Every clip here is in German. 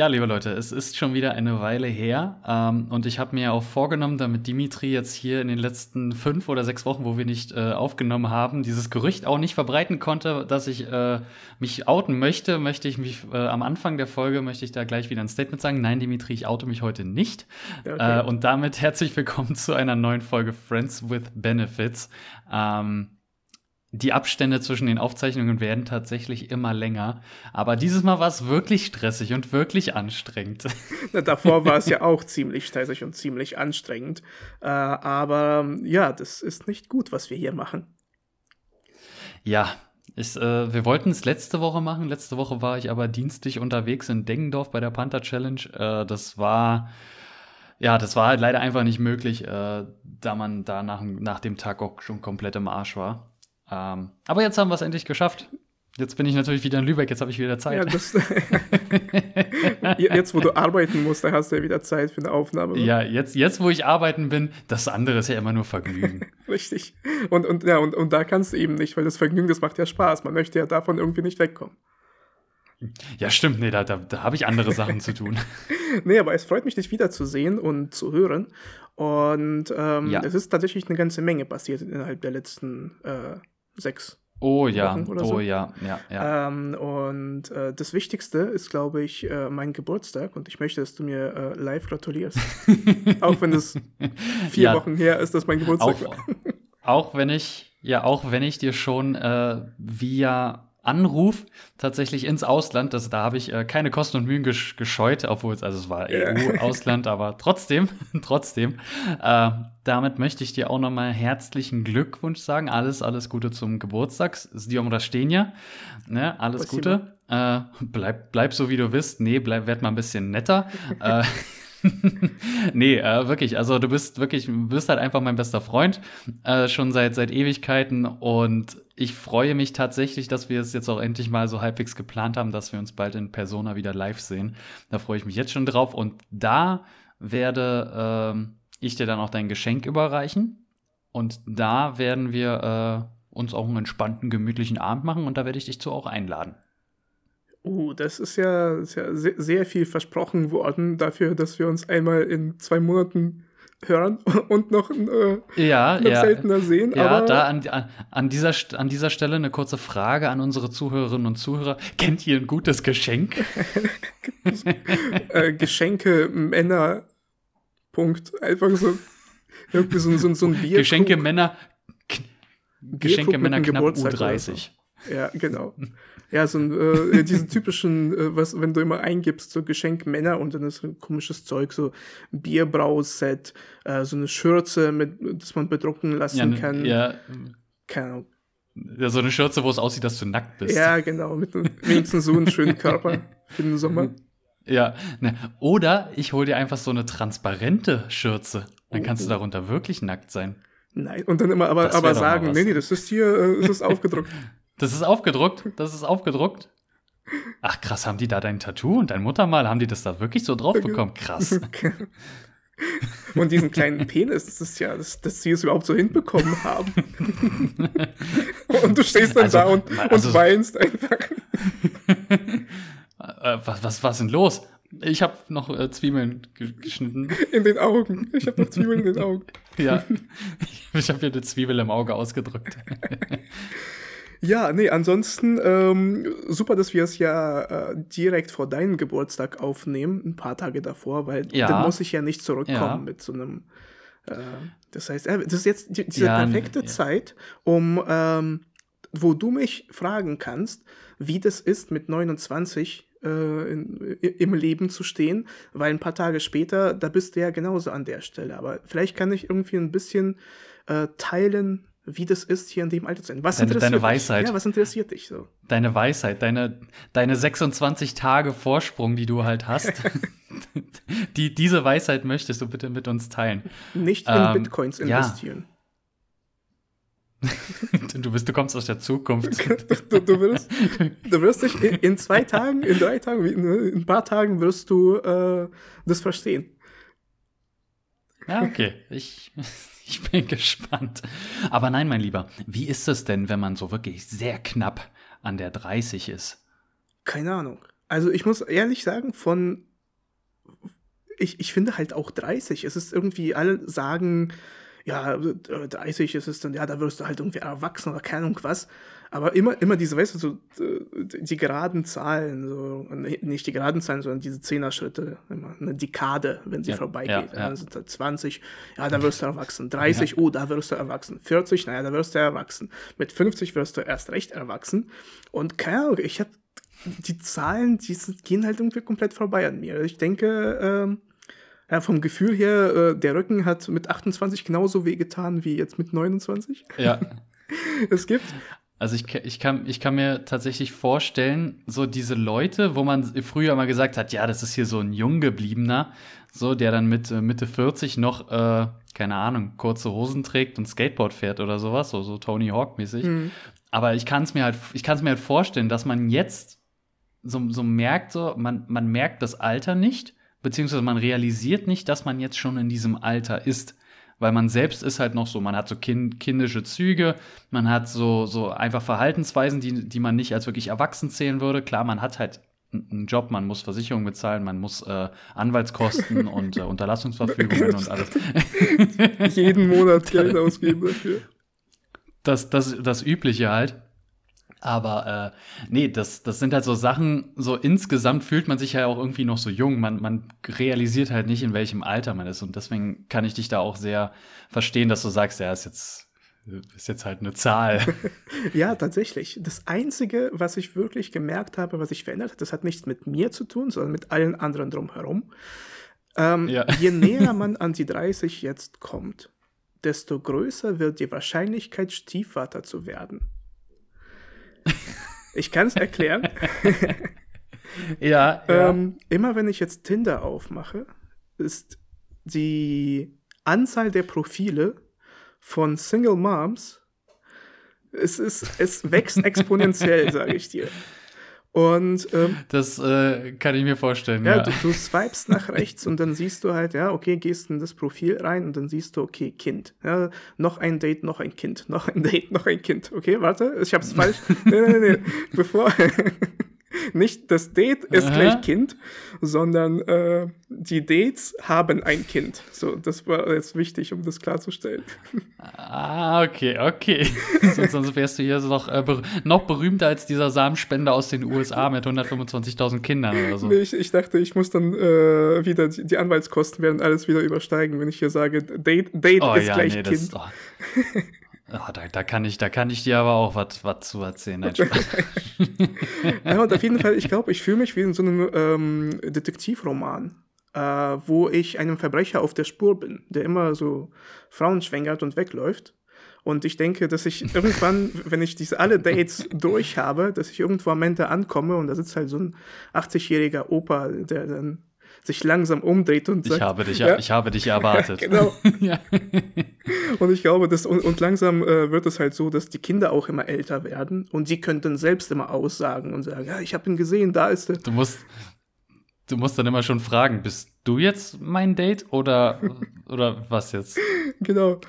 Ja, liebe Leute, es ist schon wieder eine Weile her ähm, und ich habe mir auch vorgenommen, damit Dimitri jetzt hier in den letzten fünf oder sechs Wochen, wo wir nicht äh, aufgenommen haben, dieses Gerücht auch nicht verbreiten konnte, dass ich äh, mich outen möchte, möchte ich mich äh, am Anfang der Folge, möchte ich da gleich wieder ein Statement sagen. Nein, Dimitri, ich oute mich heute nicht. Okay. Äh, und damit herzlich willkommen zu einer neuen Folge Friends with Benefits. Ähm, die Abstände zwischen den Aufzeichnungen werden tatsächlich immer länger. Aber dieses Mal war es wirklich stressig und wirklich anstrengend. Na, davor war es ja auch ziemlich stressig und ziemlich anstrengend. Äh, aber ja, das ist nicht gut, was wir hier machen. Ja, ich, äh, wir wollten es letzte Woche machen. Letzte Woche war ich aber dienstlich unterwegs in Deggendorf bei der Panther Challenge. Äh, das war ja, das war halt leider einfach nicht möglich, äh, da man da nach, nach dem Tag auch schon komplett im Arsch war. Ähm, aber jetzt haben wir es endlich geschafft. Jetzt bin ich natürlich wieder in Lübeck, jetzt habe ich wieder Zeit. Ja, das, jetzt, wo du arbeiten musst, da hast du ja wieder Zeit für eine Aufnahme. Ja, jetzt, jetzt, wo ich arbeiten bin, das andere ist ja immer nur Vergnügen. Richtig. Und, und, ja, und, und da kannst du eben nicht, weil das Vergnügen, das macht ja Spaß. Man möchte ja davon irgendwie nicht wegkommen. Ja, stimmt, nee, da, da, da habe ich andere Sachen zu tun. nee, aber es freut mich, dich wiederzusehen und zu hören. Und ähm, ja. es ist tatsächlich eine ganze Menge passiert innerhalb der letzten äh, sechs Oh ja, oh so. ja, ja, ja. Ähm, und äh, das Wichtigste ist, glaube ich, äh, mein Geburtstag und ich möchte, dass du mir äh, live gratulierst. auch wenn es vier ja. Wochen her ist, dass mein Geburtstag auch, war. auch wenn ich, ja, auch wenn ich dir schon äh, via Anruf tatsächlich ins Ausland. Das, da habe ich äh, keine Kosten und Mühen gesch gescheut, obwohl es, also es war. EU-Ausland, aber trotzdem, trotzdem. Äh, damit möchte ich dir auch nochmal herzlichen Glückwunsch sagen. Alles, alles Gute zum Geburtstag. Diom Rastenia. Ne, alles Was Gute. Äh, bleib, bleib so, wie du bist. Nee, bleib, werd mal ein bisschen netter. äh, nee, äh, wirklich. Also du bist wirklich, bist halt einfach mein bester Freund, äh, schon seit seit Ewigkeiten und ich freue mich tatsächlich, dass wir es jetzt auch endlich mal so halbwegs geplant haben, dass wir uns bald in Persona wieder live sehen. Da freue ich mich jetzt schon drauf und da werde äh, ich dir dann auch dein Geschenk überreichen und da werden wir äh, uns auch einen entspannten, gemütlichen Abend machen und da werde ich dich zu auch einladen. Uh, das ist ja, ist ja sehr, sehr, viel versprochen worden dafür, dass wir uns einmal in zwei Monaten hören und noch, äh, ja, noch ja. seltener sehen. Ja, aber da an, an, dieser, an dieser Stelle eine kurze Frage an unsere Zuhörerinnen und Zuhörer. Kennt ihr ein gutes Geschenk? äh, Geschenke Männer. Punkt. Einfach so, irgendwie so, so, so ein Bier. Geschenke Männer. Geschenke Männer knapp U30. So. Ja, genau. Ja, so ein, äh, diesen typischen, äh, was, wenn du immer eingibst, so Geschenk Männer und dann ist so ein komisches Zeug, so Bierbrauset, äh, so eine Schürze, mit, das man bedrucken lassen ja, ne, kann. Ja. Keine Ahnung. Ja, so eine Schürze, wo es aussieht, dass du nackt bist. Ja, genau, mit wenigstens so einem schönen Körper für den Sommer. Ja, ne. oder ich hol dir einfach so eine transparente Schürze. Dann kannst du oh. darunter wirklich nackt sein. Nein, und dann immer aber, aber sagen, nee, nee, das ist hier, äh, das ist aufgedruckt. Das ist aufgedruckt? Das ist aufgedruckt? Ach krass, haben die da dein Tattoo und dein Muttermal, haben die das da wirklich so drauf bekommen? Krass. Und diesen kleinen Penis, das ist ja, dass, dass sie es überhaupt so hinbekommen haben. und du stehst dann also, da und, also, und weinst einfach. Äh, was, was, was ist denn los? Ich habe noch äh, Zwiebeln geschnitten. In den Augen. Ich habe noch Zwiebeln in den Augen. ja. Ich habe hier eine Zwiebel im Auge ausgedrückt. Ja, nee, ansonsten ähm, super, dass wir es ja äh, direkt vor deinem Geburtstag aufnehmen, ein paar Tage davor, weil ja. dann muss ich ja nicht zurückkommen ja. mit so einem. Äh, das heißt, äh, das ist jetzt die, diese ja, perfekte Zeit, um, ähm, wo du mich fragen kannst, wie das ist, mit 29 äh, in, im Leben zu stehen, weil ein paar Tage später, da bist du ja genauso an der Stelle. Aber vielleicht kann ich irgendwie ein bisschen äh, teilen, wie das ist, hier in dem Alter zu sein. Was deine, interessiert deine Weisheit. Dich? Ja, was interessiert dich so? Deine Weisheit, deine, deine 26 Tage Vorsprung, die du halt hast. die, diese Weisheit möchtest du bitte mit uns teilen. Nicht in ähm, Bitcoins investieren. Ja. du, bist, du kommst aus der Zukunft. du, du, wirst, du wirst dich in, in, zwei Tagen, in drei Tagen, in ein paar Tagen wirst du äh, das verstehen. Ja, okay. Ich, ich bin gespannt. Aber nein, mein Lieber, wie ist es denn, wenn man so wirklich sehr knapp an der 30 ist? Keine Ahnung. Also ich muss ehrlich sagen, von ich, ich finde halt auch 30. Es ist irgendwie, alle sagen, ja, 30 ist es dann, ja, da wirst du halt irgendwie erwachsen oder keine Ahnung was. Aber immer, immer diese, weißt du, so, die geraden Zahlen, so, nicht die geraden Zahlen, sondern diese Zehner-Schritte, immer eine Dekade, wenn sie ja, vorbeigeht. Ja, ja. Also 20, ja, da wirst du erwachsen. 30, ja. oh, da wirst du erwachsen. 40, naja, da wirst du erwachsen. Mit 50 wirst du erst recht erwachsen. Und keine Ahnung, ich habe die Zahlen, die gehen halt irgendwie komplett vorbei an mir. Ich denke, ähm, ja, vom Gefühl her, äh, der Rücken hat mit 28 genauso wehgetan wie jetzt mit 29. Ja. es gibt also ich, ich, kann, ich kann mir tatsächlich vorstellen, so diese Leute, wo man früher mal gesagt hat, ja, das ist hier so ein Junggebliebener, so der dann mit äh, Mitte 40 noch, äh, keine Ahnung, kurze Hosen trägt und Skateboard fährt oder sowas, so, so Tony Hawk-mäßig. Mhm. Aber ich kann es mir halt, ich kann es mir halt vorstellen, dass man jetzt so, so merkt, so, man, man merkt das Alter nicht, beziehungsweise man realisiert nicht, dass man jetzt schon in diesem Alter ist weil man selbst ist halt noch so, man hat so kind, kindische Züge, man hat so, so einfach Verhaltensweisen, die, die man nicht als wirklich erwachsen zählen würde. Klar, man hat halt einen Job, man muss Versicherungen bezahlen, man muss äh, Anwaltskosten und äh, Unterlassungsverfügungen und alles. Jeden Monat Geld ausgeben dafür. Das, das, das Übliche halt. Aber äh, nee, das, das sind halt so Sachen, so insgesamt fühlt man sich ja auch irgendwie noch so jung. Man, man realisiert halt nicht, in welchem Alter man ist. Und deswegen kann ich dich da auch sehr verstehen, dass du sagst, ja, ist jetzt, ist jetzt halt eine Zahl. ja, tatsächlich. Das Einzige, was ich wirklich gemerkt habe, was sich verändert hat, das hat nichts mit mir zu tun, sondern mit allen anderen drumherum. Ähm, ja. je näher man an die 30 jetzt kommt, desto größer wird die Wahrscheinlichkeit, Stiefvater zu werden. Ich kann es erklären. ja. ja. Ähm, immer wenn ich jetzt Tinder aufmache, ist die Anzahl der Profile von Single Moms, es, ist, es wächst exponentiell, sage ich dir. Und ähm, das äh, kann ich mir vorstellen. Ja, ja. Du, du swipest nach rechts und dann siehst du halt, ja, okay, gehst in das Profil rein und dann siehst du, okay, Kind. Ja, noch ein Date, noch ein Kind, noch ein Date, noch ein Kind. Okay, warte, ich hab's falsch. nee, nee, nee, bevor. Nicht das Date ist Aha. gleich Kind, sondern äh, die Dates haben ein Kind. So, das war jetzt wichtig, um das klarzustellen. Ah, okay, okay. sonst wärst du hier noch, äh, ber noch berühmter als dieser Samenspender aus den USA mit 125.000 Kindern oder so. Nee, ich, ich, dachte, ich muss dann äh, wieder, die, die, Anwaltskosten werden alles wieder übersteigen, wenn ich hier sage, Date, Date oh, ist ja, gleich nee, Kind. Das, oh. Oh, da, da, kann ich, da kann ich dir aber auch was zu erzählen. Nein, ja, und auf jeden Fall, ich glaube, ich fühle mich wie in so einem ähm, Detektivroman, äh, wo ich einem Verbrecher auf der Spur bin, der immer so Frauen schwängert und wegläuft. Und ich denke, dass ich irgendwann, wenn ich diese alle Dates durch habe, dass ich irgendwo am Ende ankomme und da sitzt halt so ein 80-jähriger Opa, der dann sich langsam umdreht und sagt, ich habe dich, ja, ich habe dich erwartet. genau. ja. Und ich glaube, dass, und, und langsam äh, wird es halt so, dass die Kinder auch immer älter werden und sie könnten selbst immer aussagen und sagen, ja, ich habe ihn gesehen, da ist er. Du musst, du musst dann immer schon fragen, bist du jetzt mein Date oder, oder was jetzt? Genau.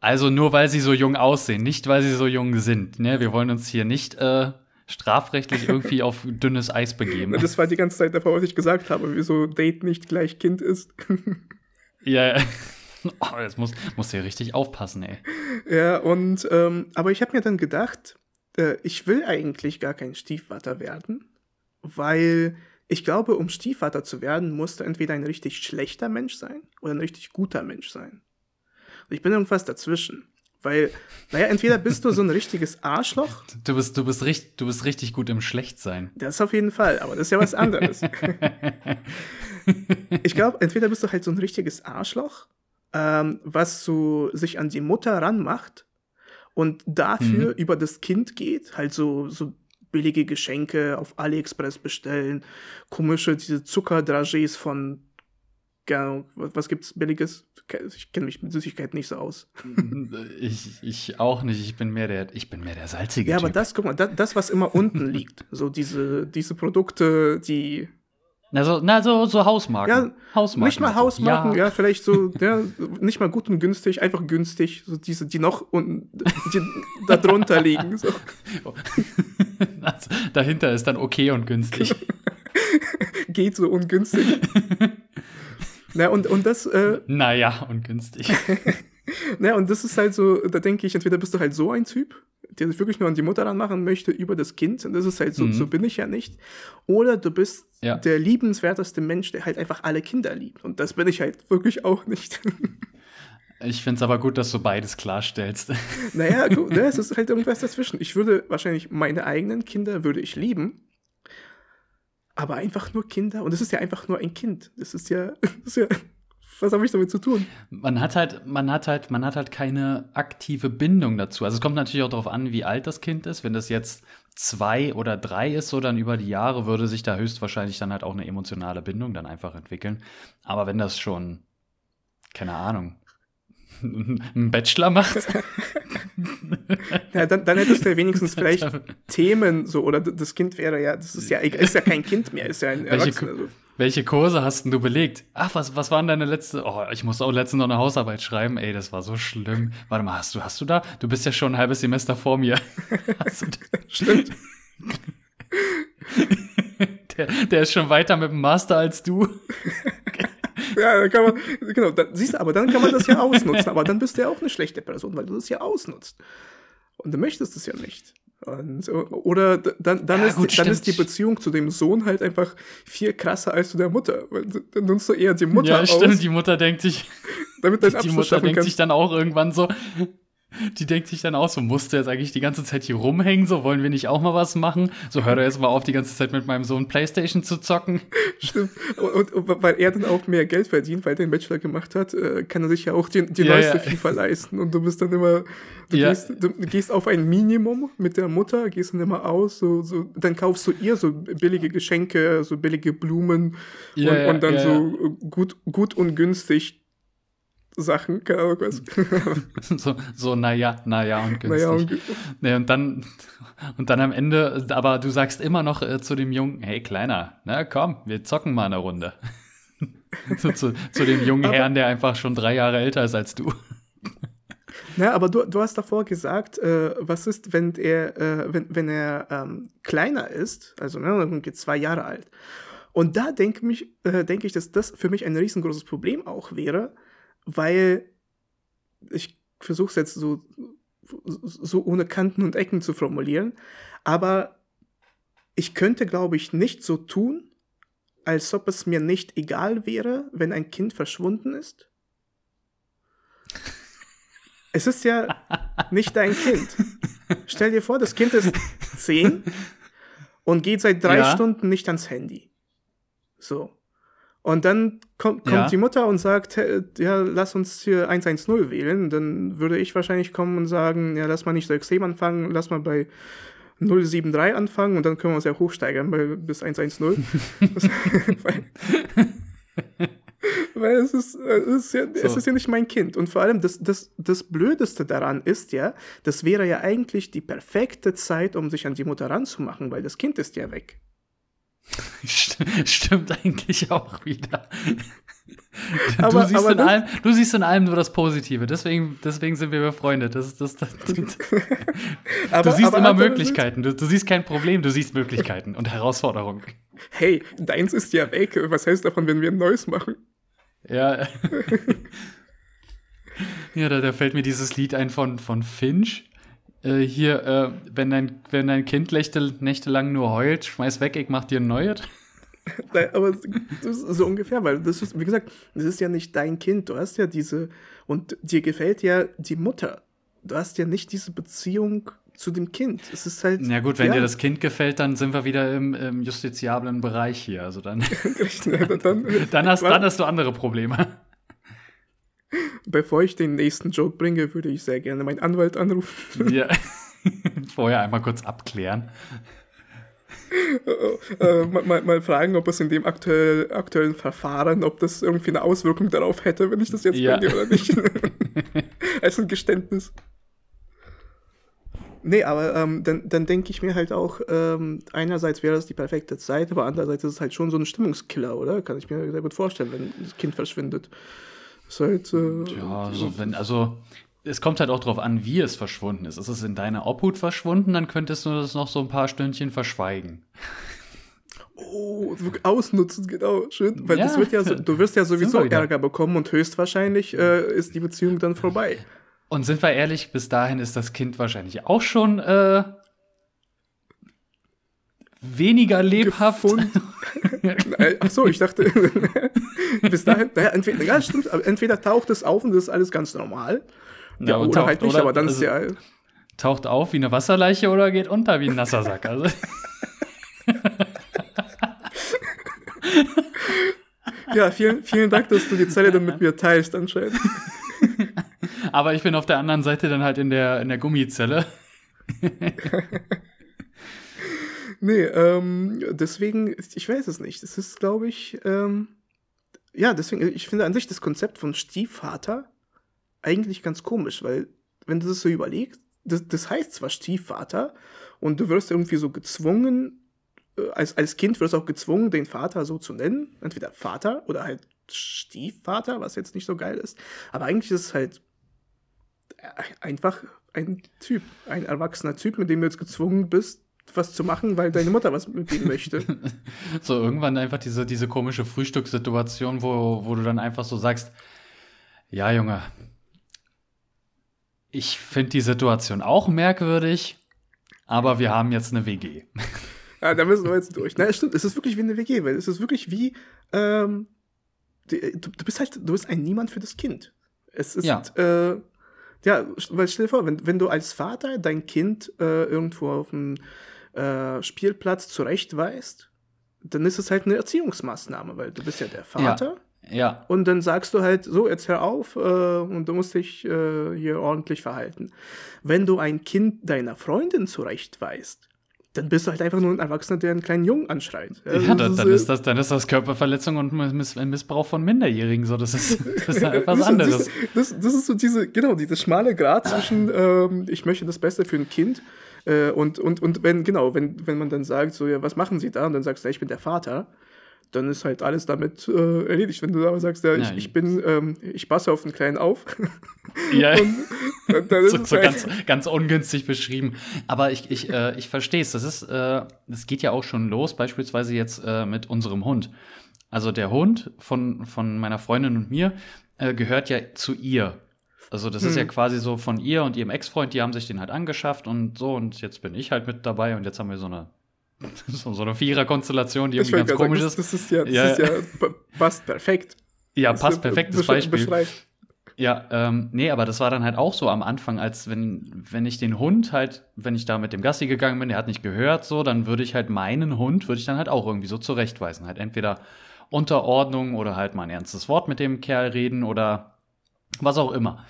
Also nur weil sie so jung aussehen, nicht weil sie so jung sind. Ne? Wir wollen uns hier nicht äh, strafrechtlich irgendwie auf dünnes Eis begeben. Das war die ganze Zeit davor, was ich gesagt habe, wieso Date nicht gleich Kind ist. ja, ja. Oh, jetzt muss, muss ja richtig aufpassen, ey. Ja, und, ähm, aber ich habe mir dann gedacht, äh, ich will eigentlich gar kein Stiefvater werden, weil ich glaube, um Stiefvater zu werden, musst du entweder ein richtig schlechter Mensch sein oder ein richtig guter Mensch sein. Und ich bin irgendwas dazwischen. Weil, naja, entweder bist du so ein richtiges Arschloch. Du bist, du bist, richtig, du bist richtig gut im Schlechtsein. Das auf jeden Fall, aber das ist ja was anderes. ich glaube, entweder bist du halt so ein richtiges Arschloch, ähm, was so sich an die Mutter ranmacht und dafür mhm. über das Kind geht, halt so, so billige Geschenke auf AliExpress bestellen, komische, diese Zuckerdragés von was gibt's Billiges? Ich kenne mich mit Süßigkeiten nicht so aus. ich, ich auch nicht. Ich bin mehr der, ich bin mehr der salzige. Ja, typ. aber das, guck mal, das, das, was immer unten liegt, so diese, diese Produkte, die. Na, so, na, so, so Hausmarken. Ja, Hausmarken. Nicht mal Hausmarken, ja. ja, vielleicht so, ja, nicht mal gut und günstig, einfach günstig. So diese, die noch unten, die da drunter liegen. So. Dahinter ist dann okay und günstig. Geht so ungünstig. Na, und, und das. Äh, naja, ungünstig. naja, und das ist halt so, da denke ich, entweder bist du halt so ein Typ, der sich wirklich nur an die Mutter ranmachen möchte über das Kind, und das ist halt so, mhm. so bin ich ja nicht. Oder du bist ja. der liebenswerteste Mensch, der halt einfach alle Kinder liebt. Und das bin ich halt wirklich auch nicht. Ich finde es aber gut, dass du beides klarstellst. Naja, gut, ne, es ist halt irgendwas dazwischen. Ich würde wahrscheinlich meine eigenen Kinder würde ich lieben, aber einfach nur Kinder. Und es ist ja einfach nur ein Kind. Das ist ja, das ist ja was habe ich damit zu tun? Man hat halt, man hat halt, man hat halt keine aktive Bindung dazu. Also es kommt natürlich auch darauf an, wie alt das Kind ist. Wenn das jetzt zwei oder drei ist, so dann über die Jahre würde sich da höchstwahrscheinlich dann halt auch eine emotionale Bindung dann einfach entwickeln. Aber wenn das schon, keine Ahnung, einen Bachelor macht. ja, dann, dann hättest du ja wenigstens vielleicht Themen so, oder das Kind wäre ja, das ist ja, ist ja kein Kind mehr, ist ja ein Erwachsener. Welche, welche Kurse hast denn du belegt? Ach, was, was waren deine letzte? Oh, ich musste auch letztens noch eine Hausarbeit schreiben. Ey, das war so schlimm. Warte mal, hast du, hast du da? Du bist ja schon ein halbes Semester vor mir. Stimmt. der, der ist schon weiter mit dem Master als du. Ja, da kann man, genau, dann, siehst du, aber dann kann man das ja ausnutzen. Aber dann bist du ja auch eine schlechte Person, weil du das ja ausnutzt. Und du möchtest es ja nicht. Und, oder dann, dann, ja, ist, gut, dann ist die Beziehung zu dem Sohn halt einfach viel krasser als zu der Mutter. Weil dann nutzt du eher die Mutter ja, aus. Ja, stimmt, die Mutter denkt sich, damit dein die Mutter denkt sich dann auch irgendwann so, die denkt sich dann auch so, musst du jetzt eigentlich die ganze Zeit hier rumhängen, so wollen wir nicht auch mal was machen? So hör doch jetzt mal auf, die ganze Zeit mit meinem Sohn Playstation zu zocken. Stimmt. Und, und, und weil er dann auch mehr Geld verdient, weil er den Bachelor gemacht hat, äh, kann er sich ja auch die, die ja, neueste ja. FIFA leisten. Und du bist dann immer, du, ja. gehst, du, gehst auf ein Minimum mit der Mutter, gehst dann immer aus, so, so, dann kaufst du ihr so billige Geschenke, so billige Blumen und, und, dann so gut, gut und günstig Sachen, keine Ahnung was. so, so, naja, naja und günstig. Naja und, nee, und dann, und dann am Ende, aber du sagst immer noch äh, zu dem Jungen, hey Kleiner, na komm, wir zocken mal eine Runde. zu, zu, zu, dem jungen aber, Herrn, der einfach schon drei Jahre älter ist als du. Na, aber du, du hast davor gesagt, äh, was ist, wenn er, äh, wenn, wenn er ähm, kleiner ist, also ne, zwei Jahre alt. Und da denke äh, denk ich, dass das für mich ein riesengroßes Problem auch wäre, weil ich versuche es jetzt so, so ohne Kanten und Ecken zu formulieren, aber ich könnte, glaube ich, nicht so tun, als ob es mir nicht egal wäre, wenn ein Kind verschwunden ist. Es ist ja nicht dein Kind. Stell dir vor, das Kind ist zehn und geht seit drei ja. Stunden nicht ans Handy. So. Und dann kommt, kommt ja. die Mutter und sagt, ja, lass uns hier 110 wählen. Dann würde ich wahrscheinlich kommen und sagen, ja, lass mal nicht so extrem anfangen, lass mal bei 073 anfangen und dann können wir uns ja hochsteigern bei, bis 110. weil, weil es ist, es, ist ja, so. es ist ja nicht mein Kind. Und vor allem, das, das, das Blödeste daran ist ja, das wäre ja eigentlich die perfekte Zeit, um sich an die Mutter ranzumachen, weil das Kind ist ja weg. Stimmt eigentlich auch wieder. Du, aber, siehst aber in allem, du siehst in allem nur das Positive, deswegen, deswegen sind wir befreundet. Das, das, das, aber, du siehst immer Möglichkeiten, du, du, siehst kein Problem, du siehst Möglichkeiten und Herausforderungen. Hey, deins ist ja weg. Was heißt davon, wenn wir ein neues machen? Ja. ja, da, da fällt mir dieses Lied ein von, von Finch. Äh, hier, äh, wenn, dein, wenn dein Kind nächte, nächtelang nur heult, schmeiß weg, ich mach dir ein neues. Aber so ungefähr, weil das ist, wie gesagt, das ist ja nicht dein Kind. Du hast ja diese, und dir gefällt ja die Mutter. Du hast ja nicht diese Beziehung zu dem Kind. Es ist halt. Na gut, wenn ja. dir das Kind gefällt, dann sind wir wieder im, im justiziablen Bereich hier. Also dann. dann, dann, hast, dann hast du andere Probleme. Bevor ich den nächsten Joke bringe, würde ich sehr gerne meinen Anwalt anrufen. Ja. Vorher einmal kurz abklären. äh, mal, mal, fragen, ob es in dem aktuell, aktuellen Verfahren, ob das irgendwie eine Auswirkung darauf hätte, wenn ich das jetzt ja. bringe oder nicht. Als ein Geständnis. Nee, aber ähm, dann, dann denke ich mir halt auch, ähm, einerseits wäre das die perfekte Zeit, aber andererseits ist es halt schon so ein Stimmungskiller, oder? Kann ich mir sehr gut vorstellen, wenn das Kind verschwindet. Ist halt, äh, ja, also wenn, also es kommt halt auch darauf an, wie es verschwunden ist. Ist es in deiner Obhut verschwunden, dann könntest du das noch so ein paar Stündchen verschweigen. Oh, ausnutzen, genau, schön. Weil ja, das wird ja so, du wirst ja sowieso Ärger bekommen und höchstwahrscheinlich äh, ist die Beziehung dann vorbei. Und sind wir ehrlich, bis dahin ist das Kind wahrscheinlich auch schon äh, weniger lebhaft. Ach so, ich dachte, bis dahin, naja, entweder, ja, stimmt, entweder taucht es auf und das ist alles ganz normal. Ja, ja oder taucht, halt nicht, oder, aber dann also, ist ja. Taucht auf wie eine Wasserleiche oder geht unter wie ein nasser Sack. Also. ja, vielen, vielen Dank, dass du die Zelle dann mit mir teilst, anscheinend. Aber ich bin auf der anderen Seite dann halt in der, in der Gummizelle. Nee, ähm, deswegen, ich weiß es nicht. Das ist, glaube ich, ähm, ja, deswegen, ich finde an sich das Konzept von Stiefvater eigentlich ganz komisch, weil, wenn du das so überlegst, das, das heißt zwar Stiefvater und du wirst irgendwie so gezwungen, äh, als, als Kind wirst du auch gezwungen, den Vater so zu nennen. Entweder Vater oder halt Stiefvater, was jetzt nicht so geil ist. Aber eigentlich ist es halt einfach ein Typ, ein erwachsener Typ, mit dem du jetzt gezwungen bist, was zu machen, weil deine Mutter was mit ihm möchte. so irgendwann einfach diese, diese komische Frühstückssituation, wo, wo du dann einfach so sagst, ja, Junge, ich finde die Situation auch merkwürdig, aber wir haben jetzt eine WG. Ja, da müssen wir jetzt durch. Na, stimmt, es ist wirklich wie eine WG, weil es ist wirklich wie, ähm, du, du bist halt, du bist ein Niemand für das Kind. Es ist, ja. Äh, ja, weil stell dir vor, wenn, wenn du als Vater dein Kind äh, irgendwo auf dem äh, Spielplatz zurechtweist, dann ist es halt eine Erziehungsmaßnahme, weil du bist ja der Vater. Ja. ja. Und dann sagst du halt, so, jetzt hör auf äh, und du musst dich äh, hier ordentlich verhalten. Wenn du ein Kind deiner Freundin zurechtweist, dann bist du halt einfach nur ein Erwachsener, der einen kleinen Jungen anschreit. Ja, ja dann, dann, ist das, dann ist das Körperverletzung und Miss Missbrauch von Minderjährigen. So, das ist, das ist halt was anderes. Das, das, das, ist so diese, genau, dieses schmale Grad zwischen, ähm, ich möchte das Beste für ein Kind äh, und, und, und wenn, genau, wenn, wenn man dann sagt, so, ja, was machen Sie da? Und dann sagst du, ja, ich bin der Vater dann ist halt alles damit äh, erledigt. Wenn du aber sagst, ja, ich, ich bin, ähm, ich passe auf den Kleinen auf. Ja, dann, dann so, so halt ganz, ganz ungünstig beschrieben. Aber ich, ich, äh, ich verstehe es. Das ist, äh, das geht ja auch schon los, beispielsweise jetzt äh, mit unserem Hund. Also der Hund von, von meiner Freundin und mir äh, gehört ja zu ihr. Also das hm. ist ja hm. quasi so von ihr und ihrem Ex-Freund, die haben sich den halt angeschafft und so und jetzt bin ich halt mit dabei und jetzt haben wir so eine so, so eine Vierer-Konstellation, die irgendwie ganz komisch sagen, ist. Das, das ist ja, das ja, ist ja passt perfekt. Ja, das passt perfektes Beispiel. Beschreibt. Ja, ähm, nee, aber das war dann halt auch so am Anfang, als wenn, wenn ich den Hund halt, wenn ich da mit dem Gassi gegangen bin, der hat nicht gehört, so, dann würde ich halt meinen Hund, würde ich dann halt auch irgendwie so zurechtweisen. Halt entweder Unterordnung oder halt mal ein ernstes Wort mit dem Kerl reden oder was auch immer.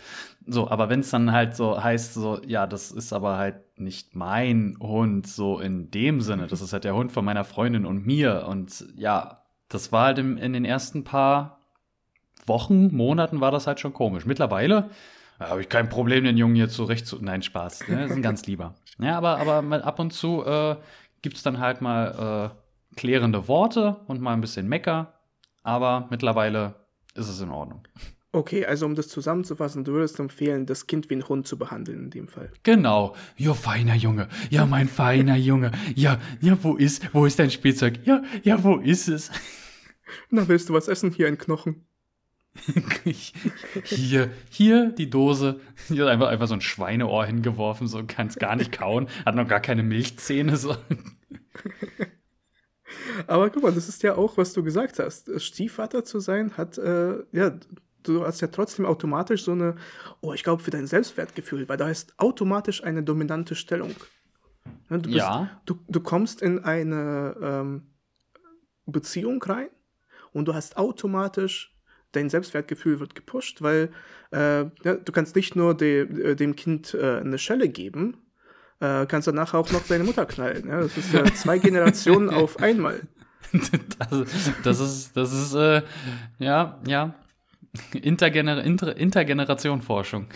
So, aber wenn es dann halt so heißt, so, ja, das ist aber halt nicht mein Hund, so in dem Sinne, das ist halt der Hund von meiner Freundin und mir. Und ja, das war halt im, in den ersten paar Wochen, Monaten war das halt schon komisch. Mittlerweile habe ich kein Problem, den Jungen hier zurecht zu. Nein, Spaß. Ne? ein ganz lieber. Ja, aber, aber ab und zu äh, gibt es dann halt mal äh, klärende Worte und mal ein bisschen Mecker. Aber mittlerweile ist es in Ordnung. Okay, also um das zusammenzufassen, du würdest empfehlen, das Kind wie ein Hund zu behandeln in dem Fall. Genau. Ja, feiner Junge. Ja, mein feiner Junge. Ja, ja, wo ist, wo ist dein Spielzeug? Ja, ja, wo ist es? Na, willst du was essen? Hier ein Knochen. hier, hier die Dose. Hier ist einfach, einfach so ein Schweineohr hingeworfen, so kann es gar nicht kauen. Hat noch gar keine Milchzähne. So. Aber guck mal, das ist ja auch, was du gesagt hast. Stiefvater zu sein hat, äh, ja, du hast ja trotzdem automatisch so eine, oh, ich glaube, für dein Selbstwertgefühl, weil da ist automatisch eine dominante Stellung. Ne, du, bist, ja. du, du kommst in eine ähm, Beziehung rein und du hast automatisch dein Selbstwertgefühl wird gepusht, weil äh, ja, du kannst nicht nur de, äh, dem Kind äh, eine Schelle geben, äh, kannst danach auch noch deine Mutter knallen. Ja? Das ist ja zwei Generationen auf einmal. Das, das ist, das ist, äh, ja, ja, Intergener Inter Intergeneration Forschung.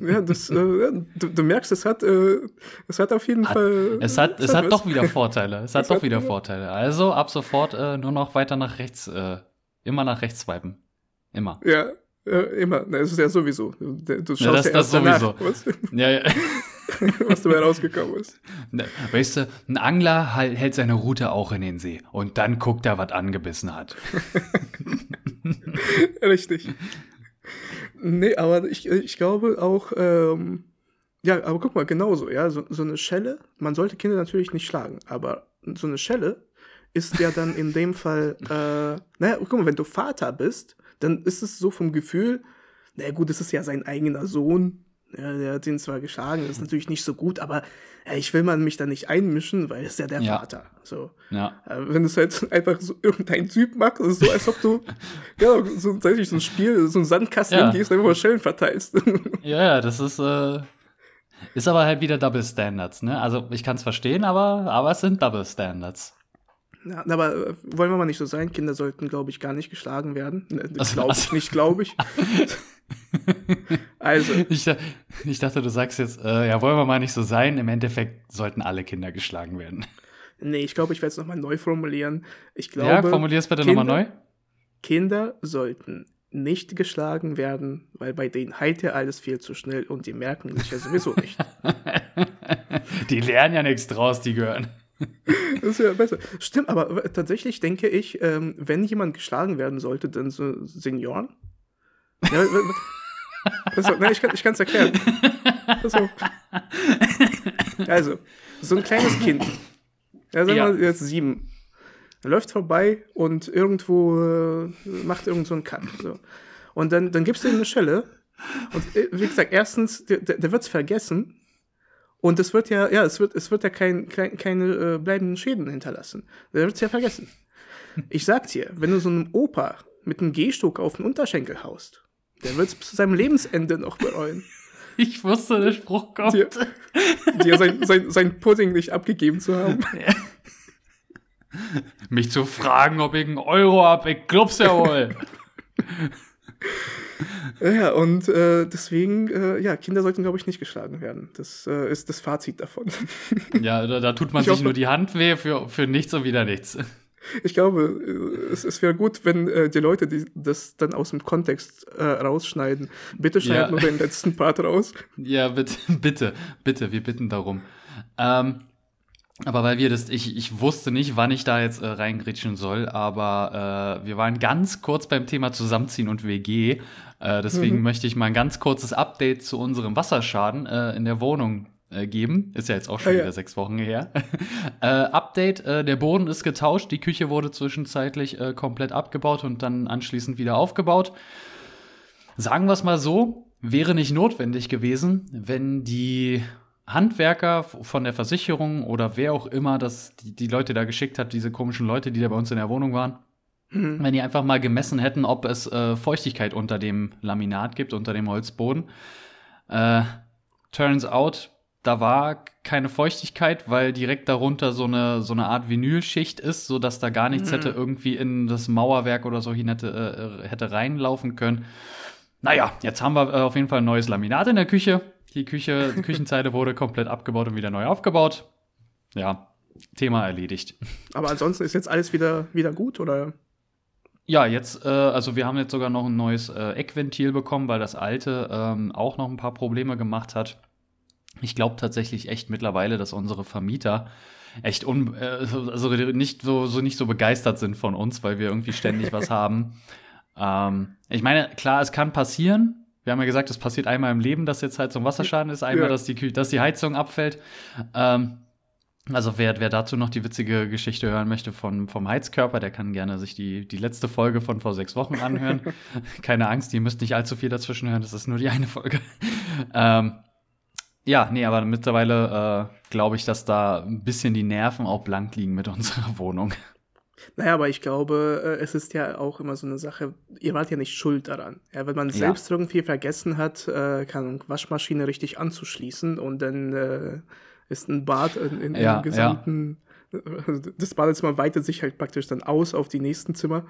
Ja, das, äh, du, du, merkst, es hat, äh, es hat auf jeden hat, Fall. Es hat, es hat, doch wieder Vorteile. Es hat es doch wieder Vorteile. Also ab sofort äh, nur noch weiter nach rechts, äh, immer nach rechts swipen. Immer. Ja, immer. Na, es ist ja sowieso. Du schaust ja, das, ja das sowieso. Ja, ja. was dabei rausgekommen ist. Ne, weißt du, ein Angler hält seine Route auch in den See und dann guckt er, was angebissen hat. Richtig. Nee, aber ich, ich glaube auch, ähm, ja, aber guck mal, genauso, ja, so, so eine Schelle, man sollte Kinder natürlich nicht schlagen, aber so eine Schelle ist ja dann in dem Fall, äh, naja, guck mal, wenn du Vater bist, dann ist es so vom Gefühl, na gut, es ist ja sein eigener Sohn, ja, der hat ihn zwar geschlagen, das ist natürlich nicht so gut, aber ja, ich will man mich da nicht einmischen, weil es ist ja der ja. Vater. So. Ja. Äh, wenn du es halt einfach so irgendein Typ machst, ist es so, als ob du ja, so, so ein Spiel, so ein Sandkasten ja. gehst und einfach Schellen verteilst. ja, ja, das ist, äh, ist aber halt wieder Double Standards, ne? Also ich kann es verstehen, aber, aber es sind Double Standards. Ja, aber äh, wollen wir mal nicht so sein, Kinder sollten, glaube ich, gar nicht geschlagen werden. Ne, glaube ich nicht, glaube ich. also. Ich, ich, dachte, du sagst jetzt, äh, ja, wollen wir mal nicht so sein. Im Endeffekt sollten alle Kinder geschlagen werden. Nee, ich glaube, ich werde es nochmal neu formulieren. Ich glaube, ja, formulier es bitte nochmal neu. Kinder sollten nicht geschlagen werden, weil bei denen heilt ja alles viel zu schnell und die merken sich ja sowieso nicht. die lernen ja nichts draus, die gehören. Das ist ja besser. Stimmt, aber tatsächlich denke ich, ähm, wenn jemand geschlagen werden sollte, dann so Senioren. Ja, also, nein, ich kann es erklären. Also, also, so ein kleines Kind, ja, sagen wir ja. jetzt sieben, er läuft vorbei und irgendwo äh, macht irgend so einen Cut. So. Und dann, dann gibst du ihm eine Schelle. Und äh, wie gesagt, erstens, der, der wird es vergessen. Und es wird ja, ja, es wird, es wird ja kein, kein, keine äh, bleibenden Schäden hinterlassen. Der wird es ja vergessen. Ich sag dir, wenn du so einem Opa mit einem Gehstock auf den Unterschenkel haust, der wird es bis zu seinem Lebensende noch bereuen. Ich wusste, der Spruch kommt. Dir, dir sein, sein, sein Pudding nicht abgegeben zu haben. Ja. Mich zu fragen, ob ich einen Euro hab, ich glaub's ja wohl. ja, und äh, deswegen, äh, ja, Kinder sollten, glaube ich, nicht geschlagen werden. Das äh, ist das Fazit davon. ja, da, da tut man ich sich hoffe, nur die Hand weh für, für nichts und wieder nichts. Ich glaube, äh, es, es wäre gut, wenn äh, die Leute die das dann aus dem Kontext äh, rausschneiden. Bitte schneid ja. nur den letzten Part raus. Ja, bitte, bitte, bitte, wir bitten darum. Ähm, aber weil wir das, ich, ich wusste nicht, wann ich da jetzt äh, reingritschen soll, aber äh, wir waren ganz kurz beim Thema Zusammenziehen und WG. Äh, deswegen mhm. möchte ich mal ein ganz kurzes Update zu unserem Wasserschaden äh, in der Wohnung äh, geben. Ist ja jetzt auch schon ja, wieder ja. sechs Wochen her. äh, Update, äh, der Boden ist getauscht, die Küche wurde zwischenzeitlich äh, komplett abgebaut und dann anschließend wieder aufgebaut. Sagen wir es mal so, wäre nicht notwendig gewesen, wenn die Handwerker von der Versicherung oder wer auch immer das die, die Leute da geschickt hat, diese komischen Leute, die da bei uns in der Wohnung waren, mhm. wenn die einfach mal gemessen hätten, ob es äh, Feuchtigkeit unter dem Laminat gibt, unter dem Holzboden. Äh, turns out, da war keine Feuchtigkeit, weil direkt darunter so eine, so eine Art Vinylschicht ist, sodass da gar nichts mhm. hätte irgendwie in das Mauerwerk oder so hin hätte, äh, hätte reinlaufen können. Naja, jetzt haben wir äh, auf jeden Fall ein neues Laminat in der Küche. Die Küche, die Küchenzeile wurde komplett abgebaut und wieder neu aufgebaut. Ja, Thema erledigt. Aber ansonsten ist jetzt alles wieder, wieder gut, oder? Ja, jetzt, äh, also wir haben jetzt sogar noch ein neues äh, Eckventil bekommen, weil das alte ähm, auch noch ein paar Probleme gemacht hat. Ich glaube tatsächlich echt mittlerweile, dass unsere Vermieter echt un äh, also nicht so, so nicht so begeistert sind von uns, weil wir irgendwie ständig was haben. Ähm, ich meine, klar, es kann passieren, wir haben ja gesagt, es passiert einmal im Leben, dass jetzt halt so ein Wasserschaden ist, einmal, ja. dass, die, dass die Heizung abfällt. Ähm, also wer, wer dazu noch die witzige Geschichte hören möchte von, vom Heizkörper, der kann gerne sich die, die letzte Folge von vor sechs Wochen anhören. Keine Angst, ihr müsst nicht allzu viel dazwischen hören, das ist nur die eine Folge. ähm, ja, nee, aber mittlerweile äh, glaube ich, dass da ein bisschen die Nerven auch blank liegen mit unserer Wohnung. Naja, aber ich glaube, äh, es ist ja auch immer so eine Sache, ihr wart ja nicht schuld daran. Ja, wenn man ja. selbst irgendwie vergessen hat, äh, kann Waschmaschine richtig anzuschließen und dann äh, ist ein Bad in, in, ja, im gesamten, ja. das Badezimmer weitet sich halt praktisch dann aus auf die nächsten Zimmer.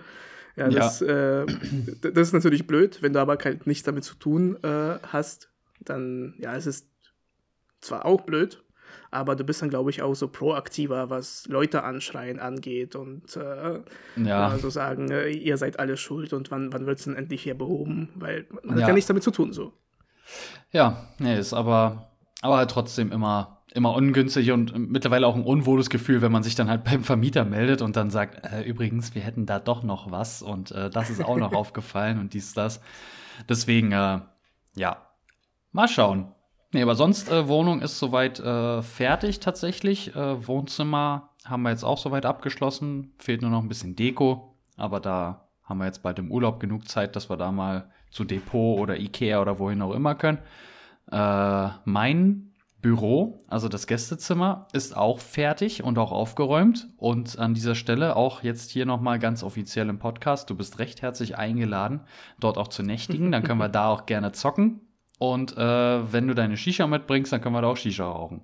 Ja, das. Äh, das ist natürlich blöd, wenn du aber halt nichts damit zu tun äh, hast, dann, ja, es ist zwar auch blöd, aber du bist dann, glaube ich, auch so proaktiver, was Leute anschreien angeht und äh, ja. so sagen, äh, ihr seid alle schuld und wann, wann wird es denn endlich hier behoben? Weil man ja. hat ja nichts damit zu tun so. Ja, nee, ist aber aber halt trotzdem immer, immer ungünstig und mittlerweile auch ein unwohles Gefühl, wenn man sich dann halt beim Vermieter meldet und dann sagt, äh, übrigens, wir hätten da doch noch was und äh, das ist auch noch aufgefallen und dies, das. Deswegen, äh, ja, mal schauen. Nee, aber sonst, äh, Wohnung ist soweit äh, fertig tatsächlich. Äh, Wohnzimmer haben wir jetzt auch soweit abgeschlossen. Fehlt nur noch ein bisschen Deko, aber da haben wir jetzt bald im Urlaub genug Zeit, dass wir da mal zu Depot oder Ikea oder wohin auch immer können. Äh, mein Büro, also das Gästezimmer, ist auch fertig und auch aufgeräumt. Und an dieser Stelle auch jetzt hier nochmal ganz offiziell im Podcast. Du bist recht herzlich eingeladen, dort auch zu nächtigen. Dann können wir da auch gerne zocken. Und äh, wenn du deine Shisha mitbringst, dann können wir da auch Shisha rauchen.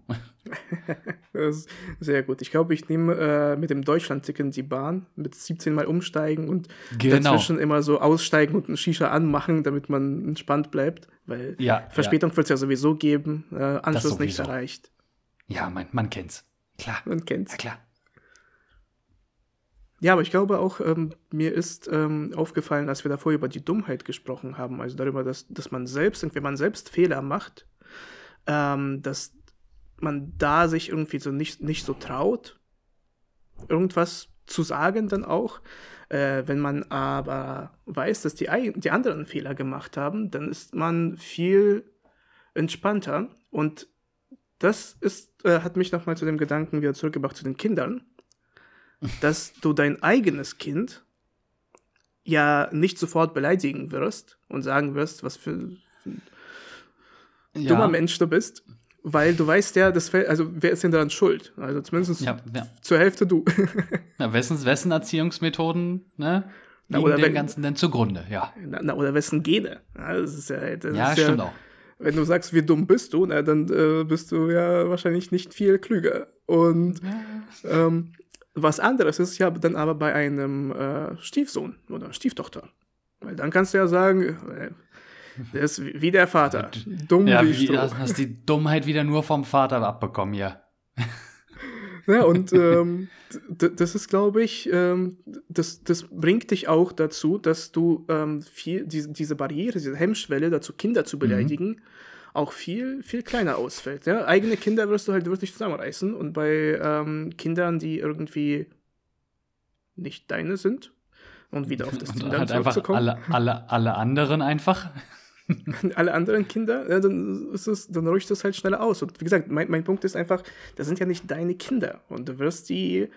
das ist sehr gut. Ich glaube, ich nehme äh, mit dem Deutschland-Ticket die Bahn, mit 17 Mal umsteigen und genau. dazwischen immer so aussteigen und ein Shisha anmachen, damit man entspannt bleibt. Weil ja, Verspätung ja. wird es ja sowieso geben, äh, Anschluss nicht erreicht. Ja, man, man kennt's. Klar. Man kennt's. Ja, klar. Ja, aber ich glaube auch, ähm, mir ist ähm, aufgefallen, als wir davor über die Dummheit gesprochen haben, also darüber, dass, dass man selbst, wenn man selbst Fehler macht, ähm, dass man da sich irgendwie so nicht, nicht so traut, irgendwas zu sagen dann auch. Äh, wenn man aber weiß, dass die, die anderen Fehler gemacht haben, dann ist man viel entspannter. Und das ist, äh, hat mich nochmal zu dem Gedanken wieder zurückgebracht zu den Kindern dass du dein eigenes Kind ja nicht sofort beleidigen wirst und sagen wirst, was für ein ja. dummer Mensch du bist, weil du weißt ja, das fällt, also wer ist denn daran schuld? Also zumindest ja, ja. zur Hälfte du. na, wessen, wessen Erziehungsmethoden, ne? Na, oder dem wenn, Ganzen denn zugrunde, ja. Na, na, oder wessen Gene. Ja, das ist ja, das ja ist stimmt auch. Wenn du sagst, wie dumm bist du, na, dann äh, bist du ja wahrscheinlich nicht viel klüger. Und ähm, was anderes ist ja dann aber bei einem äh, Stiefsohn oder Stieftochter. Weil dann kannst du ja sagen, äh, der ist wie der Vater. Dumm ja, wie, wie hast die Dummheit wieder nur vom Vater abbekommen, ja. Ja, und ähm, das ist, glaube ich, ähm, das, das bringt dich auch dazu, dass du ähm, viel, diese, diese Barriere, diese Hemmschwelle dazu, Kinder zu mhm. beleidigen, mhm auch viel, viel kleiner ausfällt. Ja? Eigene Kinder wirst du halt wirklich zusammenreißen und bei ähm, Kindern, die irgendwie nicht deine sind und wieder auf das und Team halt einfach alle, alle, alle anderen einfach. alle anderen Kinder, ja, dann, ist es, dann rutscht es halt schneller aus. Und wie gesagt, mein, mein Punkt ist einfach, das sind ja nicht deine Kinder und du wirst die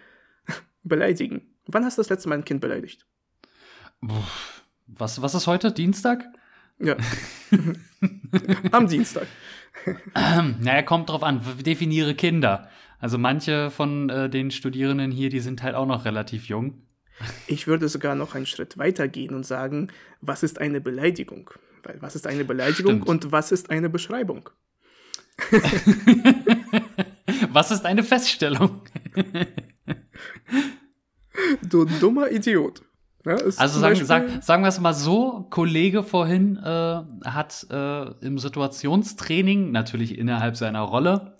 beleidigen. Wann hast du das letzte Mal ein Kind beleidigt? Was, was ist heute? Dienstag? Ja. Am Dienstag. Ähm, naja, kommt drauf an. Definiere Kinder. Also manche von äh, den Studierenden hier, die sind halt auch noch relativ jung. Ich würde sogar noch einen Schritt weiter gehen und sagen, was ist eine Beleidigung? Weil was ist eine Beleidigung Stimmt. und was ist eine Beschreibung? was ist eine Feststellung? du dummer Idiot. Ja, also sagen, sagen, sagen wir es mal so, Kollege vorhin äh, hat äh, im Situationstraining, natürlich innerhalb seiner Rolle,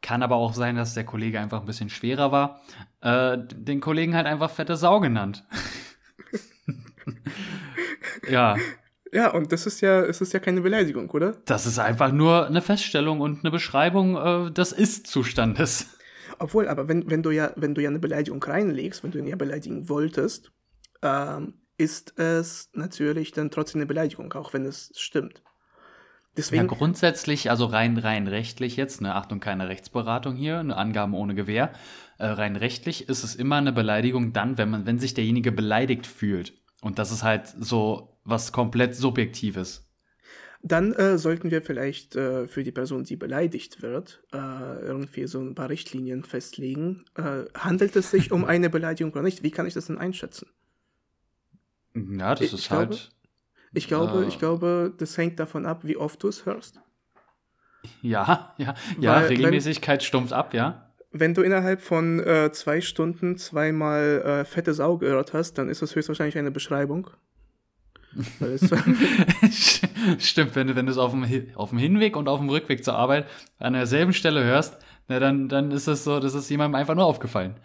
kann aber auch sein, dass der Kollege einfach ein bisschen schwerer war, äh, den Kollegen halt einfach fette Sau genannt. ja. Ja, und das ist ja, es ist ja keine Beleidigung, oder? Das ist einfach nur eine Feststellung und eine Beschreibung äh, des Ist-Zustandes. Obwohl, aber wenn, wenn du ja, wenn du ja eine Beleidigung reinlegst, wenn du ihn ja beleidigen wolltest, ähm, ist es natürlich dann trotzdem eine Beleidigung, auch wenn es stimmt. Deswegen, ja, grundsätzlich, also rein, rein rechtlich jetzt, ne, Achtung, keine Rechtsberatung hier, eine Angaben ohne Gewähr. Äh, rein rechtlich ist es immer eine Beleidigung dann, wenn man, wenn sich derjenige beleidigt fühlt. Und das ist halt so was komplett Subjektives. Dann äh, sollten wir vielleicht äh, für die Person, die beleidigt wird, äh, irgendwie so ein paar Richtlinien festlegen. Äh, handelt es sich um eine Beleidigung oder nicht? Wie kann ich das denn einschätzen? Ja, das ich ist glaube, halt. Ich glaube, äh, ich glaube, das hängt davon ab, wie oft du es hörst. Ja, ja, ja, Weil, Regelmäßigkeit wenn, stumpft ab, ja. Wenn du innerhalb von äh, zwei Stunden zweimal äh, fette Sau gehört hast, dann ist das höchstwahrscheinlich eine Beschreibung. Stimmt, wenn du, wenn du es auf dem, auf dem Hinweg und auf dem Rückweg zur Arbeit an derselben Stelle hörst, na, dann, dann ist es so, das ist jemandem einfach nur aufgefallen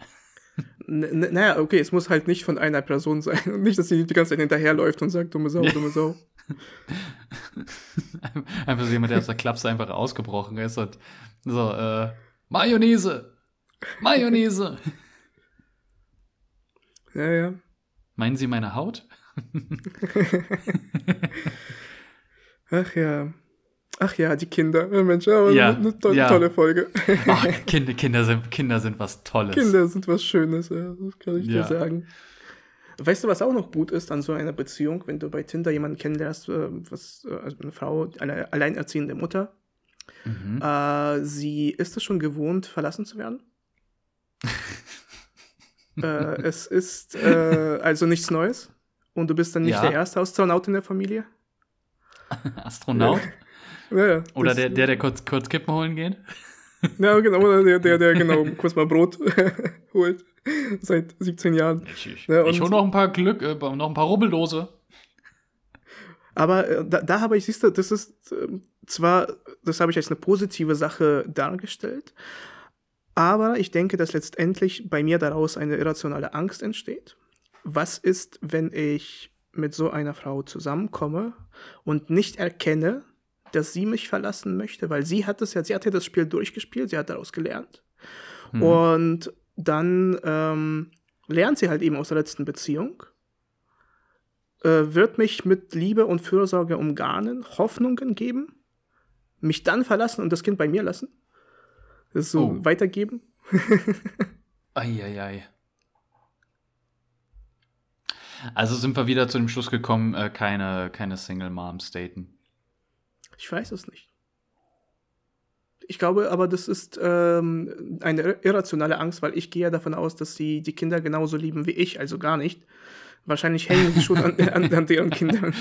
naja, okay, es muss halt nicht von einer Person sein. Und nicht, dass sie die ganze Zeit hinterherläuft und sagt, dumme Sau, dumme Sau. einfach so jemand, der aus der Klapse einfach ausgebrochen ist und so, äh, Mayonnaise! Mayonnaise! Ja, ja. Meinen Sie meine Haut? Ach ja. Ach ja, die Kinder. Mensch, aber ja, eine to ja. tolle Folge. Ach, Kinder, Kinder, sind, Kinder sind was Tolles. Kinder sind was Schönes, ja, das kann ich ja. dir sagen. Weißt du, was auch noch gut ist an so einer Beziehung, wenn du bei Tinder jemanden kennenlernst, äh, was, äh, also eine Frau, eine alleinerziehende Mutter, mhm. äh, sie ist es schon gewohnt, verlassen zu werden? äh, es ist äh, also nichts Neues und du bist dann nicht ja. der erste Astronaut in der Familie? Astronaut? Ja, oder der, der, der kurz, kurz Kippen holen geht? Ja, genau, oder der, der, der genau kurz mal Brot holt. Seit 17 Jahren. Ich, ich, ja, ich hole noch ein paar Glück, äh, noch ein paar Rubbeldose. Aber äh, da, da habe ich, siehst du, das ist äh, zwar, das habe ich als eine positive Sache dargestellt, aber ich denke, dass letztendlich bei mir daraus eine irrationale Angst entsteht. Was ist, wenn ich mit so einer Frau zusammenkomme und nicht erkenne, dass sie mich verlassen möchte, weil sie hat es ja, sie hat ja das Spiel durchgespielt, sie hat daraus gelernt. Mhm. Und dann ähm, lernt sie halt eben aus der letzten Beziehung, äh, wird mich mit Liebe und Fürsorge umgarnen, Hoffnungen geben, mich dann verlassen und das Kind bei mir lassen. Das so oh. weitergeben. Eieiei. Also sind wir wieder zu dem Schluss gekommen, äh, keine, keine Single Moms daten. Ich weiß es nicht. Ich glaube aber, das ist ähm, eine irrationale Angst, weil ich gehe ja davon aus, dass sie die Kinder genauso lieben wie ich, also gar nicht. Wahrscheinlich hängen sie schon an, an, an deren Kindern.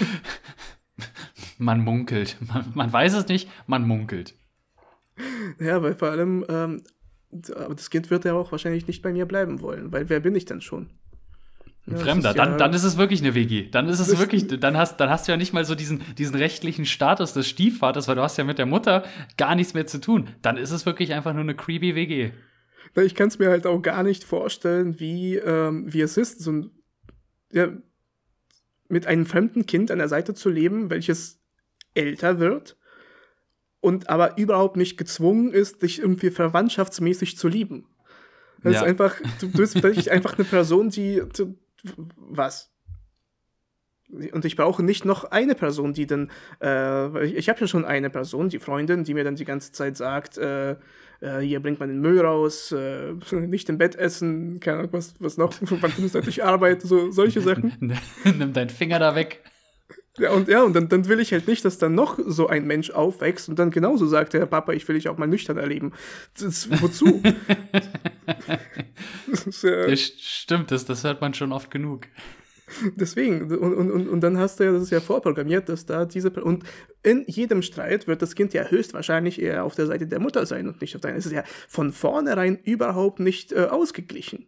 Man munkelt. Man, man, weiß es nicht, man munkelt. Ja, weil vor allem, ähm, das Kind wird ja auch wahrscheinlich nicht bei mir bleiben wollen, weil wer bin ich denn schon? Ein ja, Fremder, dann, ja, dann ist es wirklich eine WG. Dann ist es wirklich, dann hast, dann hast du ja nicht mal so diesen, diesen rechtlichen Status des Stiefvaters, weil du hast ja mit der Mutter gar nichts mehr zu tun. Dann ist es wirklich einfach nur eine creepy WG. Ich kann es mir halt auch gar nicht vorstellen, wie, ähm, wie es ist, so ein, ja, mit einem fremden Kind an der Seite zu leben, welches älter wird und aber überhaupt nicht gezwungen ist, dich irgendwie verwandtschaftsmäßig zu lieben. Das ja. ist einfach, du bist vielleicht einfach eine Person, die, was? Und ich brauche nicht noch eine Person, die dann, äh, ich, ich habe ja schon eine Person, die Freundin, die mir dann die ganze Zeit sagt, äh, äh, hier bringt man den Müll raus, äh, nicht im Bett essen, keine Ahnung, was, was noch, wann findest du endlich Arbeit, so solche Sachen. Nimm deinen Finger da weg. Ja, und ja, und dann, dann will ich halt nicht, dass dann noch so ein Mensch aufwächst und dann genauso sagt, der Papa, ich will dich auch mal nüchtern erleben. Das, wozu? das äh, das stimmt, das, das hört man schon oft genug. Deswegen, und, und, und dann hast du ja, das ist ja vorprogrammiert, dass da diese, und in jedem Streit wird das Kind ja höchstwahrscheinlich eher auf der Seite der Mutter sein und nicht auf deiner. Es ist ja von vornherein überhaupt nicht äh, ausgeglichen.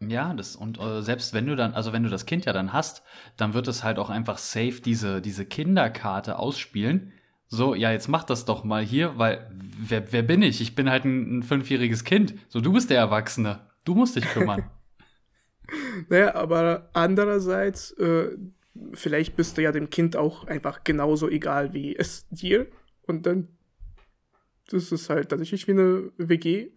Ja, das und äh, selbst wenn du dann, also wenn du das Kind ja dann hast, dann wird es halt auch einfach safe diese, diese Kinderkarte ausspielen. So, ja, jetzt mach das doch mal hier, weil wer, wer bin ich? Ich bin halt ein, ein fünfjähriges Kind. So, du bist der Erwachsene. Du musst dich kümmern. naja, aber andererseits, äh, vielleicht bist du ja dem Kind auch einfach genauso egal wie es dir. Und dann, das ist halt tatsächlich wie eine WG.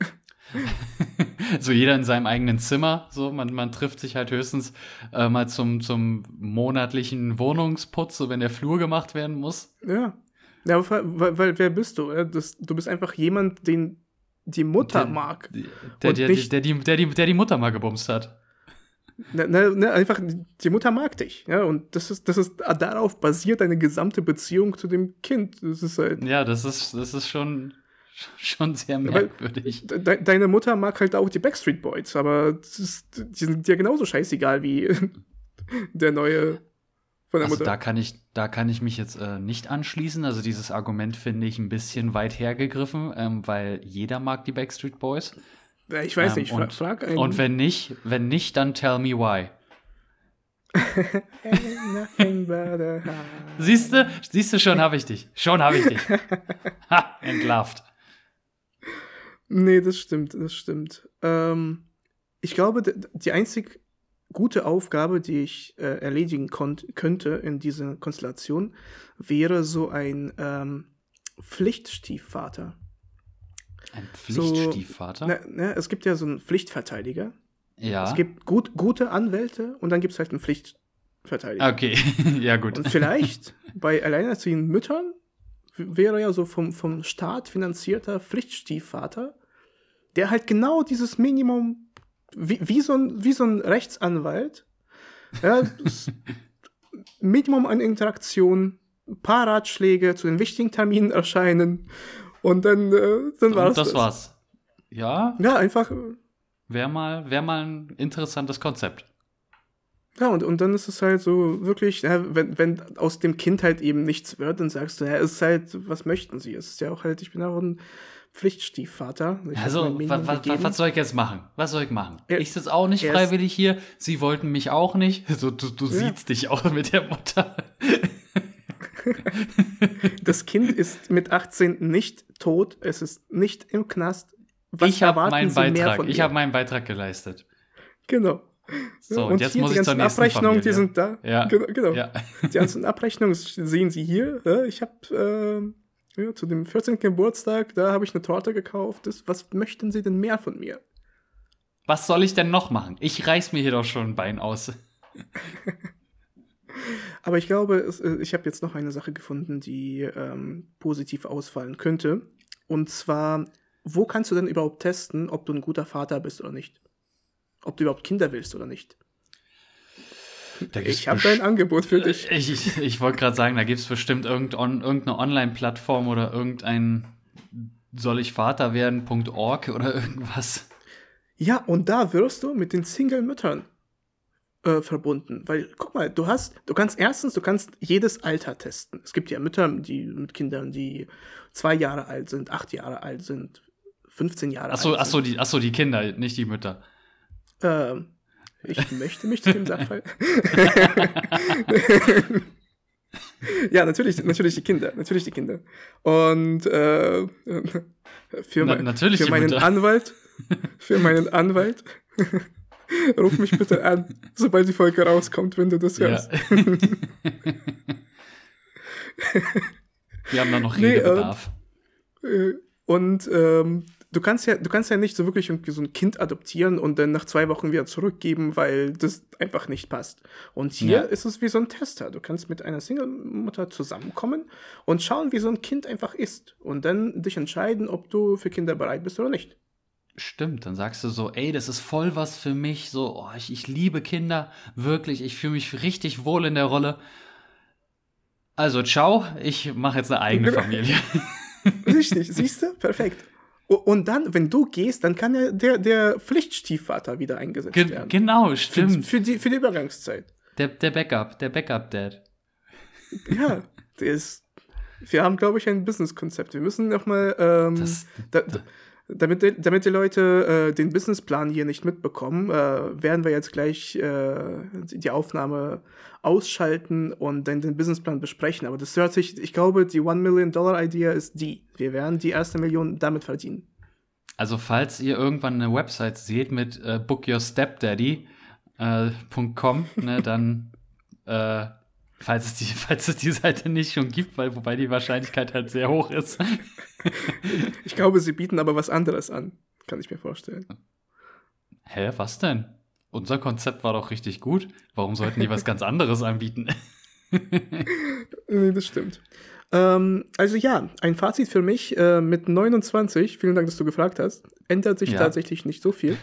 so jeder in seinem eigenen Zimmer. So, man, man trifft sich halt höchstens äh, mal zum, zum monatlichen Wohnungsputz, so wenn der Flur gemacht werden muss. Ja. Ja, weil, weil wer bist du? Das, du bist einfach jemand, den die Mutter der, mag. Der, der, der, die, der, die, der die Mutter mal gebumst hat. Ne, ne, ne, einfach, die Mutter mag dich, ja, und das ist, das ist, darauf basiert deine gesamte Beziehung zu dem Kind. Das ist halt, ja, das ist, das ist schon, schon sehr merkwürdig. De deine Mutter mag halt auch die Backstreet Boys, aber ist, die sind dir genauso scheißegal wie der neue von der also Mutter. Da kann ich, da kann ich mich jetzt äh, nicht anschließen. Also dieses Argument finde ich ein bisschen weit hergegriffen, ähm, weil jeder mag die Backstreet Boys. Ich weiß ähm, nicht, und, frag einen. Und wenn nicht, wenn nicht, dann tell me why. siehst du, siehst du, schon habe ich dich. Schon habe ich dich. Ha, entlarvt. Nee, das stimmt, das stimmt. Ähm, ich glaube, die einzig gute Aufgabe, die ich äh, erledigen könnte in dieser Konstellation, wäre so ein ähm, Pflichtstiefvater. Ein Pflichtstiefvater? So, ne, ne, es gibt ja so einen Pflichtverteidiger. Ja. Es gibt gut, gute Anwälte und dann gibt es halt einen Pflichtverteidiger. Okay, ja gut. Und vielleicht bei alleinerziehenden Müttern wäre ja so vom, vom Staat finanzierter Pflichtstiefvater, der halt genau dieses Minimum, wie, wie, so, ein, wie so ein Rechtsanwalt, ja, Minimum an Interaktion, ein paar Ratschläge zu den wichtigen Terminen erscheinen und dann, äh, dann war es das. Das war's. Ja? Ja, einfach. Äh, wäre mal, wär mal ein interessantes Konzept. Ja, und, und dann ist es halt so wirklich, ja, wenn, wenn aus dem Kind halt eben nichts wird, dann sagst du, ja, es ist halt, was möchten sie? Es ist ja auch halt, ich bin auch ein Pflichtstiefvater. Ich also, was, was, was, soll ich jetzt machen? Was soll ich machen? Er, ich sitze auch nicht freiwillig hier, sie wollten mich auch nicht. So, du du ja. siehst dich auch mit der Mutter. das Kind ist mit 18 nicht tot, es ist nicht im Knast. Was ich habe meinen Beitrag, ich habe meinen Beitrag geleistet. Genau. So, und, und jetzt muss ich zur nächsten Abrechnungen, die sind da. Ja. Genau. genau. Ja. Die ganzen Abrechnungen sehen Sie hier. Ich habe äh, ja, zu dem 14. Geburtstag, da habe ich eine Torte gekauft. Das, was möchten Sie denn mehr von mir? Was soll ich denn noch machen? Ich reiß mir hier doch schon ein Bein aus. Aber ich glaube, es, äh, ich habe jetzt noch eine Sache gefunden, die ähm, positiv ausfallen könnte. Und zwar, wo kannst du denn überhaupt testen, ob du ein guter Vater bist oder nicht? Ob du überhaupt Kinder willst oder nicht. Ich habe ein Angebot für dich. Ich, ich, ich wollte gerade sagen, da gibt es bestimmt irgendeine Online-Plattform oder irgendein soll ich Vater werden.org oder irgendwas. Ja, und da wirst du mit den Single-Müttern äh, verbunden. Weil, guck mal, du hast, du kannst erstens, du kannst jedes Alter testen. Es gibt ja Mütter, die mit Kindern, die zwei Jahre alt sind, acht Jahre alt sind, 15 Jahre ach so, alt ach so, die, ach so, die Kinder, nicht die Mütter. Ähm, ich möchte mich zu dem Sachverhalt. ja, natürlich, natürlich die Kinder, natürlich die Kinder. Und äh, für, Na, mein, für meinen Mutter. Anwalt, für meinen Anwalt, ruf mich bitte an, sobald die Folge rauskommt, wenn du das hörst. Ja. Wir haben da noch Redebedarf. Nee, äh, und ähm, du kannst ja, du kannst ja nicht so wirklich irgendwie so ein Kind adoptieren und dann nach zwei Wochen wieder zurückgeben, weil das einfach nicht passt. Und hier ja. ist es wie so ein Tester. Du kannst mit einer Single-Mutter zusammenkommen und schauen, wie so ein Kind einfach ist. Und dann dich entscheiden, ob du für Kinder bereit bist oder nicht. Stimmt, dann sagst du so, ey, das ist voll was für mich, so, oh, ich, ich liebe Kinder, wirklich, ich fühle mich richtig wohl in der Rolle. Also, ciao, ich mache jetzt eine eigene genau. Familie. Richtig, siehst du? Perfekt. Und dann, wenn du gehst, dann kann ja der, der Pflichtstiefvater wieder eingesetzt Ge werden. Genau, stimmt. Für, für, die, für die Übergangszeit. Der, der Backup, der Backup-Dad. Ja, der ist. Wir haben, glaube ich, ein Business-Konzept. Wir müssen noch mal. Ähm, das, da, da, damit, damit die Leute äh, den Businessplan hier nicht mitbekommen, äh, werden wir jetzt gleich äh, die Aufnahme ausschalten und dann den Businessplan besprechen. Aber das hört sich, ich glaube, die One Million Dollar Idea ist die. Wir werden die erste Million damit verdienen. Also falls ihr irgendwann eine Website seht mit äh, bookyourstepdaddy.com, äh, ne, dann äh, falls es, die, falls es die Seite nicht schon gibt, weil wobei die Wahrscheinlichkeit halt sehr hoch ist. ich glaube, sie bieten aber was anderes an, kann ich mir vorstellen. Hä, was denn? Unser Konzept war doch richtig gut. Warum sollten die was ganz anderes anbieten? nee, das stimmt. Ähm, also ja, ein Fazit für mich äh, mit 29, vielen Dank, dass du gefragt hast, ändert sich ja. tatsächlich nicht so viel.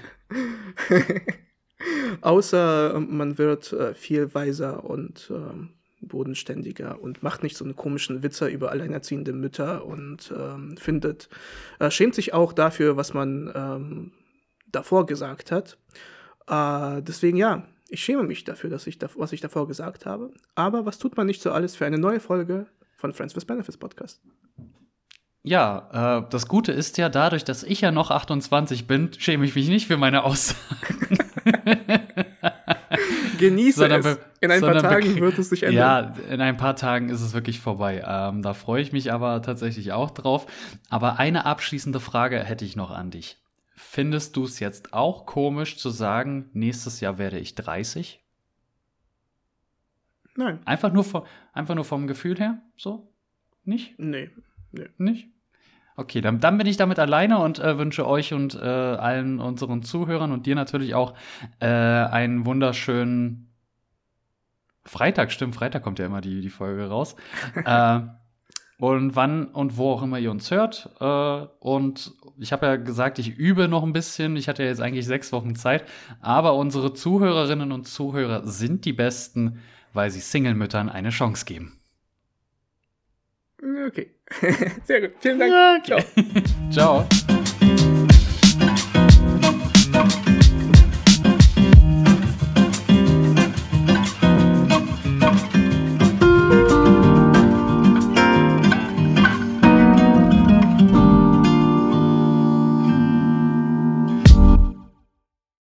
Außer ähm, man wird äh, viel weiser und äh, bodenständiger und macht nicht so einen komischen Witzer über alleinerziehende Mütter und ähm, findet, äh, schämt sich auch dafür, was man ähm, davor gesagt hat. Äh, deswegen ja, ich schäme mich dafür, dass ich da, was ich davor gesagt habe. Aber was tut man nicht so alles für eine neue Folge von Friends with Benefits Podcast? Ja, äh, das Gute ist ja, dadurch, dass ich ja noch 28 bin, schäme ich mich nicht für meine Aussagen. Genieße es. In ein paar Tagen wird es sich ändern. Ja, in ein paar Tagen ist es wirklich vorbei. Ähm, da freue ich mich aber tatsächlich auch drauf. Aber eine abschließende Frage hätte ich noch an dich. findest du es jetzt auch komisch zu sagen, nächstes Jahr werde ich 30? Nein. Einfach nur, vom, einfach nur vom Gefühl her? So? Nicht? Nee. nee. Nicht? Okay, dann, dann bin ich damit alleine und äh, wünsche euch und äh, allen unseren Zuhörern und dir natürlich auch äh, einen wunderschönen Freitag. Stimmt, Freitag kommt ja immer die, die Folge raus. äh, und wann und wo auch immer ihr uns hört. Äh, und ich habe ja gesagt, ich übe noch ein bisschen. Ich hatte ja jetzt eigentlich sechs Wochen Zeit. Aber unsere Zuhörerinnen und Zuhörer sind die Besten, weil sie Single-Müttern eine Chance geben. Okay. Sehr gut. Vielen Dank. Okay. Ciao. Ciao.